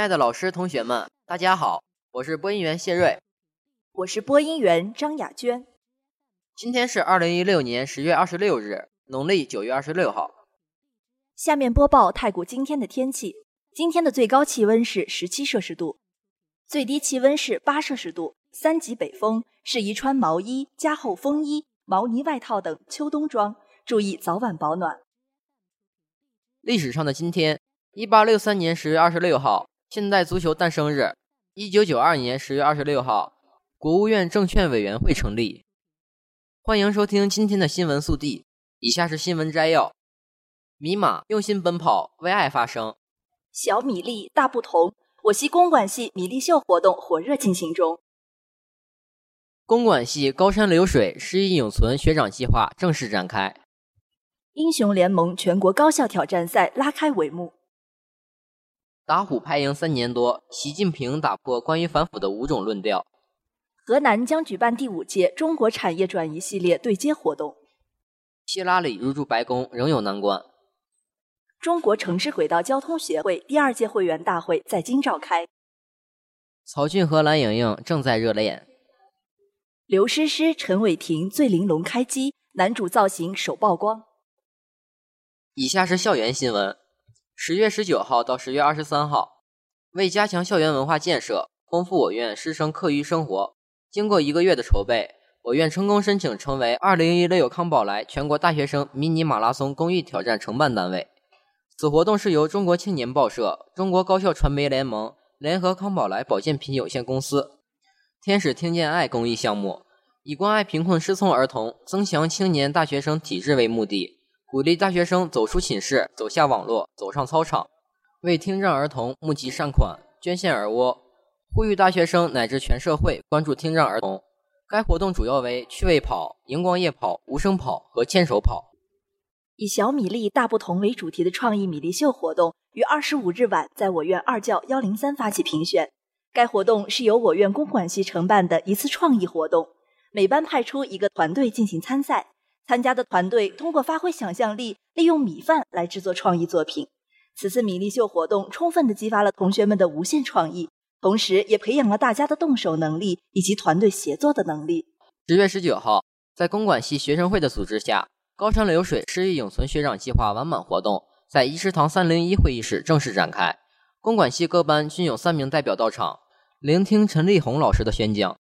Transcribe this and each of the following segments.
亲爱的老师、同学们，大家好，我是播音员谢瑞，我是播音员张雅娟。今天是二零一六年十月二十六日，农历九月二十六号。下面播报太谷今天的天气：今天的最高气温是十七摄氏度，最低气温是八摄氏度，三级北风，适宜穿毛衣、加厚风衣、毛呢外套等秋冬装，注意早晚保暖。历史上的今天，一八六三年十月二十六号。现代足球诞生日，一九九二年十月二十六号，国务院证券委员会成立。欢迎收听今天的新闻速递，以下是新闻摘要：米马用心奔跑，为爱发声。小米粒大不同，我系公管系米粒秀活动火热进行中。公管系高山流水诗意永存学长计划正式展开。英雄联盟全国高校挑战赛拉开帷幕。打虎拍蝇三年多，习近平打破关于反腐的五种论调。河南将举办第五届中国产业转移系列对接活动。希拉里入驻白宫仍有难关。中国城市轨道交通协会第二届会员大会在京召开。曹骏和蓝莹莹正在热恋。刘诗诗、陈伟霆醉玲珑开机，男主造型首曝光。以下是校园新闻。十月十九号到十月二十三号，为加强校园文化建设，丰富我院师生课余生活，经过一个月的筹备，我院成功申请成为二零一六康宝莱全国大学生迷你马拉松公益挑战承办单位。此活动是由中国青年报社、中国高校传媒联盟联合康宝莱保健品有限公司、天使听见爱公益项目，以关爱贫困失聪儿童、增强青年大学生体质为目的。鼓励大学生走出寝室，走下网络，走上操场，为听障儿童募集善款，捐献耳蜗，呼吁大学生乃至全社会关注听障儿童。该活动主要为趣味跑、荧光夜跑、无声跑和牵手跑。以小米粒大不同为主题的创意米粒秀活动于二十五日晚在我院二教幺零三发起评选。该活动是由我院公管系承办的一次创意活动，每班派出一个团队进行参赛。参加的团队通过发挥想象力，利用米饭来制作创意作品。此次米粒秀活动充分的激发了同学们的无限创意，同时也培养了大家的动手能力以及团队协作的能力。十月十九号，在公管系学生会的组织下，高山流水诗意永存学长计划完满活动在一食堂三零一会议室正式展开。公管系各班均有三名代表到场，聆听陈立红老师的宣讲。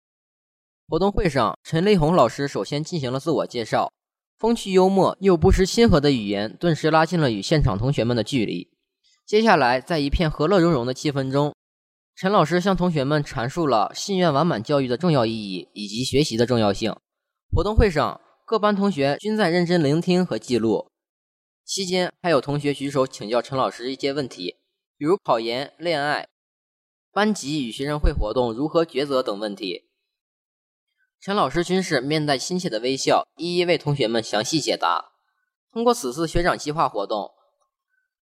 活动会上，陈立红老师首先进行了自我介绍。风趣幽默又不失亲和的语言，顿时拉近了与现场同学们的距离。接下来，在一片和乐融融的气氛中，陈老师向同学们阐述了信愿完满教育的重要意义以及学习的重要性。活动会上，各班同学均在认真聆听和记录。期间，还有同学举手请教陈老师一些问题，比如考研、恋爱、班级与学生会活动如何抉择等问题。陈老师均是面带亲切的微笑，一一为同学们详细解答。通过此次学长计划活动，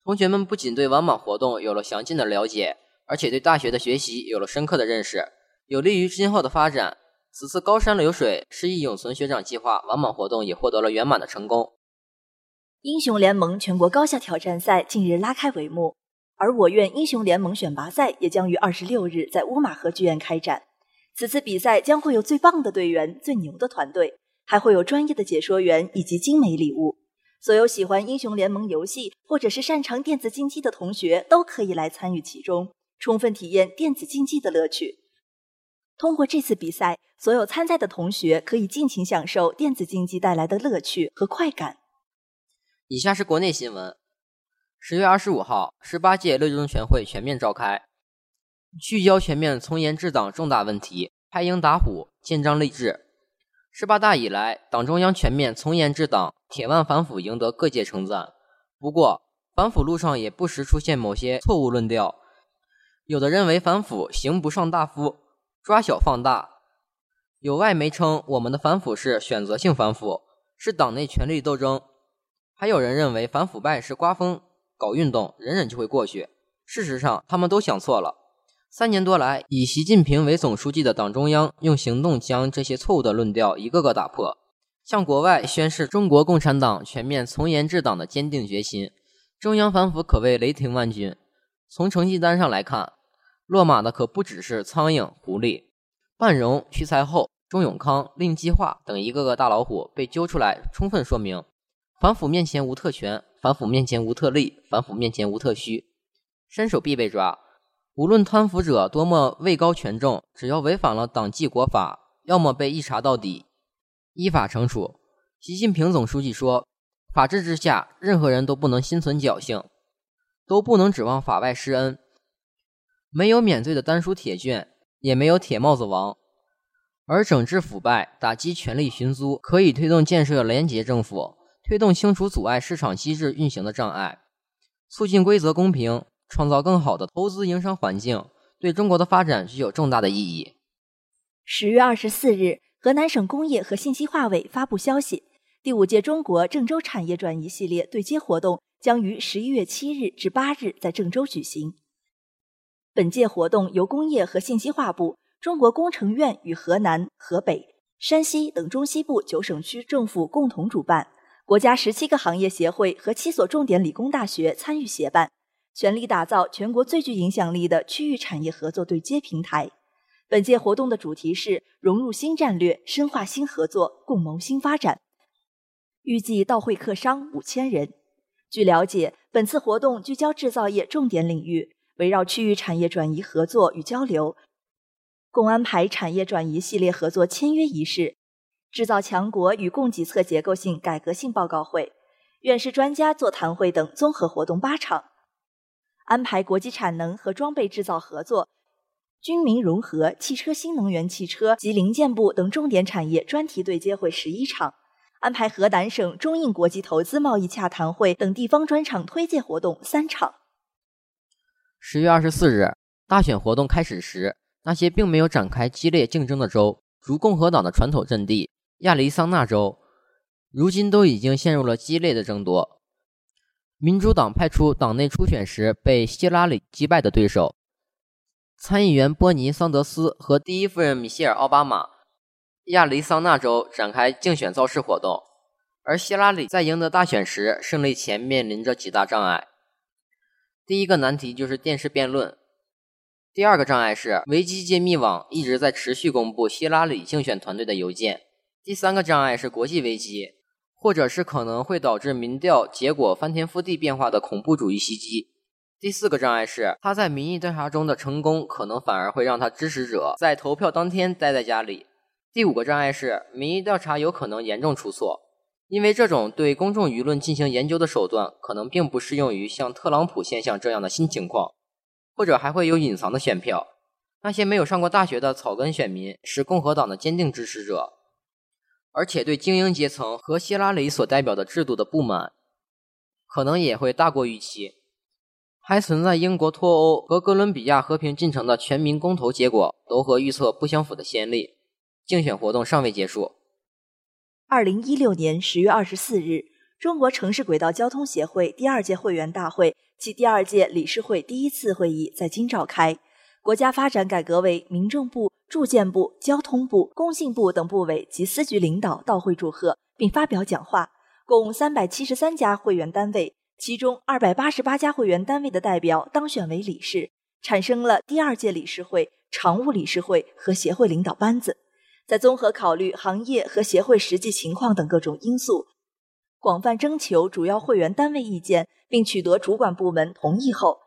同学们不仅对王莽活动有了详尽的了解，而且对大学的学习有了深刻的认识，有利于今后的发展。此次高山流水诗意永存学长计划王莽活动也获得了圆满的成功。英雄联盟全国高校挑战赛近日拉开帷幕，而我院英雄联盟选拔赛也将于二十六日在乌马河剧院开展。此次比赛将会有最棒的队员、最牛的团队，还会有专业的解说员以及精美礼物。所有喜欢英雄联盟游戏或者是擅长电子竞技的同学都可以来参与其中，充分体验电子竞技的乐趣。通过这次比赛，所有参赛的同学可以尽情享受电子竞技带来的乐趣和快感。以下是国内新闻：十月二十五号，十八届六中全会全面召开。聚焦全面从严治党重大问题，拍鹰打虎，建章立制。十八大以来，党中央全面从严治党，铁腕反腐赢得各界称赞。不过，反腐路上也不时出现某些错误论调，有的认为反腐刑不上大夫，抓小放大；有外媒称我们的反腐是选择性反腐，是党内权力斗争；还有人认为反腐败是刮风搞运动，忍忍就会过去。事实上，他们都想错了。三年多来，以习近平为总书记的党中央用行动将这些错误的论调一个个打破，向国外宣示中国共产党全面从严治党的坚定决心。中央反腐可谓雷霆万钧。从成绩单上来看，落马的可不只是苍蝇、狐狸，半荣、徐才厚、钟永康、令计划等一个个大老虎被揪出来，充分说明：反腐面前无特权，反腐面前无特例，反腐面前无特需，伸手必被抓。无论贪腐者多么位高权重，只要违反了党纪国法，要么被一查到底，依法惩处。习近平总书记说。法治之下，任何人都不能心存侥幸，都不能指望法外施恩。没有免罪的丹书铁卷，也没有铁帽子王。而整治腐败、打击权力寻租，可以推动建设廉洁政府，推动清除阻碍市场机制运行的障碍，促进规则公平，创造更好的投资营商环境，对中国的发展具有重大的意义。十月二十四日，河南省工业和信息化委发布消息。第五届中国郑州产业转移系列对接活动将于十一月七日至八日在郑州举行。本届活动由工业和信息化部、中国工程院与河南、河北、山西等中西部九省区政府共同主办，国家十七个行业协会和七所重点理工大学参与协办，全力打造全国最具影响力的区域产业合作对接平台。本届活动的主题是融入新战略，深化新合作，共谋新发展。预计到会客商五千人。据了解，本次活动聚焦制造业重点领域，围绕区域产业转移合作与交流，共安排产业转移系列合作签约仪式、制造强国与供给侧结构性改革性报告会、院士专家座谈会等综合活动八场，安排国际产能和装备制造合作、军民融合、汽车新能源汽车及零件部等重点产业专题对接会十一场。安排河南省中印国际投资贸易洽谈会等地方专场推介活动三场。十月二十四日，大选活动开始时，那些并没有展开激烈竞争的州，如共和党的传统阵地亚利桑那州，如今都已经陷入了激烈的争夺。民主党派出党内初选时被希拉里击败的对手，参议员波尼·桑德斯和第一夫人米歇尔·奥巴马。亚利桑那州展开竞选造势活动，而希拉里在赢得大选时胜利前面临着几大障碍。第一个难题就是电视辩论，第二个障碍是维基揭秘网一直在持续公布希拉里竞选团队的邮件，第三个障碍是国际危机，或者是可能会导致民调结果翻天覆地变化的恐怖主义袭击。第四个障碍是他在民意调查中的成功，可能反而会让他支持者在投票当天待在家里。第五个障碍是民意调查有可能严重出错，因为这种对公众舆论进行研究的手段可能并不适用于像特朗普现象这样的新情况，或者还会有隐藏的选票。那些没有上过大学的草根选民是共和党的坚定支持者，而且对精英阶层和希拉里所代表的制度的不满，可能也会大过预期。还存在英国脱欧和哥伦比亚和平进程的全民公投结果都和预测不相符的先例。竞选活动尚未结束。二零一六年十月二十四日，中国城市轨道交通协会第二届会员大会暨第二届理事会第一次会议在京召开。国家发展改革委、民政部、住建部、交通部、工信部等部委及司局领导到会祝贺，并发表讲话。共三百七十三家会员单位，其中二百八十八家会员单位的代表当选为理事，产生了第二届理事会、常务理事会和协会领导班子。在综合考虑行业和协会实际情况等各种因素，广泛征求主要会员单位意见，并取得主管部门同意后，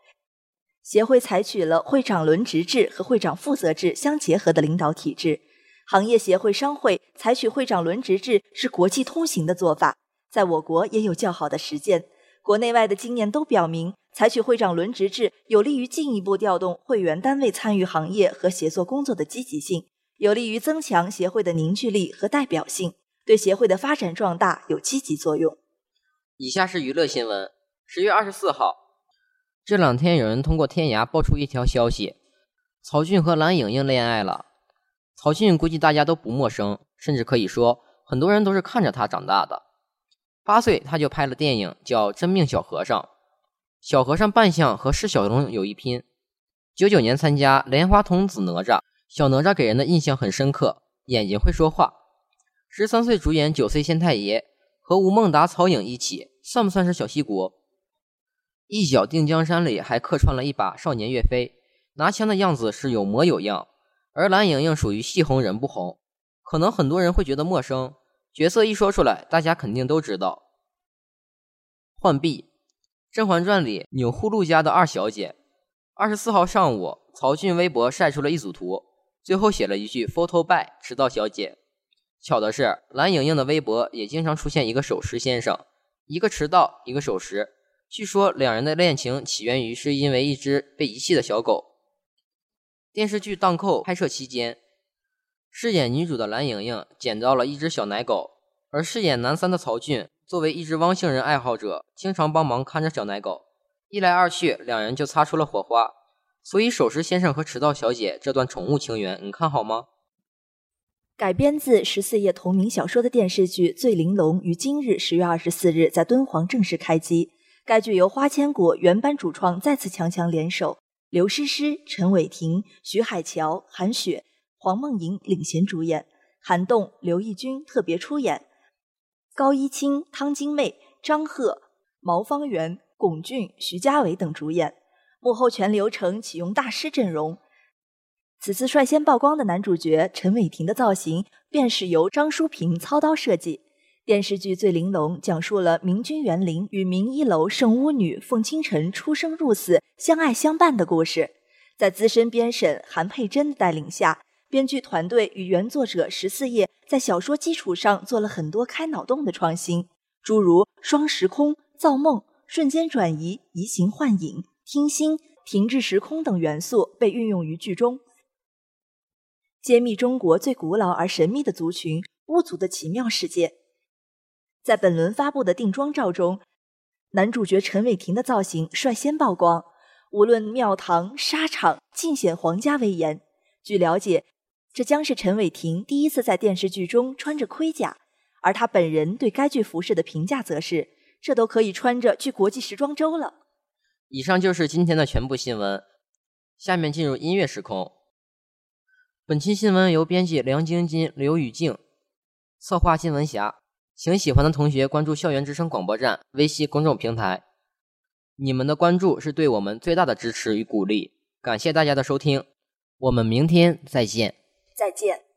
协会采取了会长轮值制和会长负责制相结合的领导体制。行业协会商会采取会长轮值制是国际通行的做法，在我国也有较好的实践。国内外的经验都表明，采取会长轮值制有利于进一步调动会员单位参与行业和协作工作的积极性。有利于增强协会的凝聚力和代表性，对协会的发展壮大有积极作用。以下是娱乐新闻：十月二十四号，这两天有人通过天涯爆出一条消息：曹骏和蓝盈莹恋爱了。曹骏估计大家都不陌生，甚至可以说很多人都是看着他长大的。八岁他就拍了电影，叫《真命小和尚》，小和尚扮相和释小龙有一拼。九九年参加《莲花童子哪吒》，小哪吒给人的印象很深刻，眼睛会说话。十三岁主演《九岁县太爷》，和吴孟达、曹颖一起，算不算是小戏骨？一脚定江山里还客串了一把少年岳飞，拿枪的样子是有模有样。而蓝盈莹属于戏红人不红，可能很多人会觉得陌生。角色一说出来，大家肯定都知道。浣碧，《甄嬛传》里钮祜禄家的二小姐。二十四号上午，曹骏微博晒出了一组图，最后写了一句 “photo by 迟到小姐”。巧的是，蓝盈莹的微博也经常出现一个守时先生，一个迟到，一个守时。据说两人的恋情起源于是因为一只被遗弃的小狗。电视剧《荡寇》拍摄期间，饰演女主的蓝盈莹捡到了一只小奶狗，而饰演男三的曹骏作为一只汪星人爱好者，经常帮忙看着小奶狗。一来二去，两人就擦出了火花。所以，守时先生和迟到小姐这段宠物情缘，你看好吗？改编自十四页同名小说的电视剧《醉玲珑》于今日十月二十四日在敦煌正式开机。该剧由花千骨原班主创再次强强联手。刘诗诗、陈伟霆、徐海乔、韩雪、黄梦莹领衔主演，韩栋、刘奕君特别出演，高一清、汤晶媚、张赫、毛方圆、龚俊、徐嘉伟等主演。幕后全流程启用大师阵容。此次率先曝光的男主角陈伟霆的造型，便是由张淑平操刀设计。电视剧《醉玲珑》讲述了明君园林与明一楼圣巫女凤清晨出生入死、相爱相伴的故事。在资深编审韩佩珍的带领下，编剧团队与原作者十四页在小说基础上做了很多开脑洞的创新，诸如双时空、造梦、瞬间转移、移形换影、听心、停滞时空等元素被运用于剧中，揭秘中国最古老而神秘的族群——巫族的奇妙世界。在本轮发布的定妆照中，男主角陈伟霆的造型率先曝光。无论庙堂、沙场，尽显皇家威严。据了解，这将是陈伟霆第一次在电视剧中穿着盔甲。而他本人对该剧服饰的评价则是：这都可以穿着去国际时装周了。以上就是今天的全部新闻。下面进入音乐时空。本期新闻由编辑梁晶晶、刘雨静，策划金文霞。请喜欢的同学关注校园之声广播站微信公众平台，你们的关注是对我们最大的支持与鼓励，感谢大家的收听，我们明天再见，再见。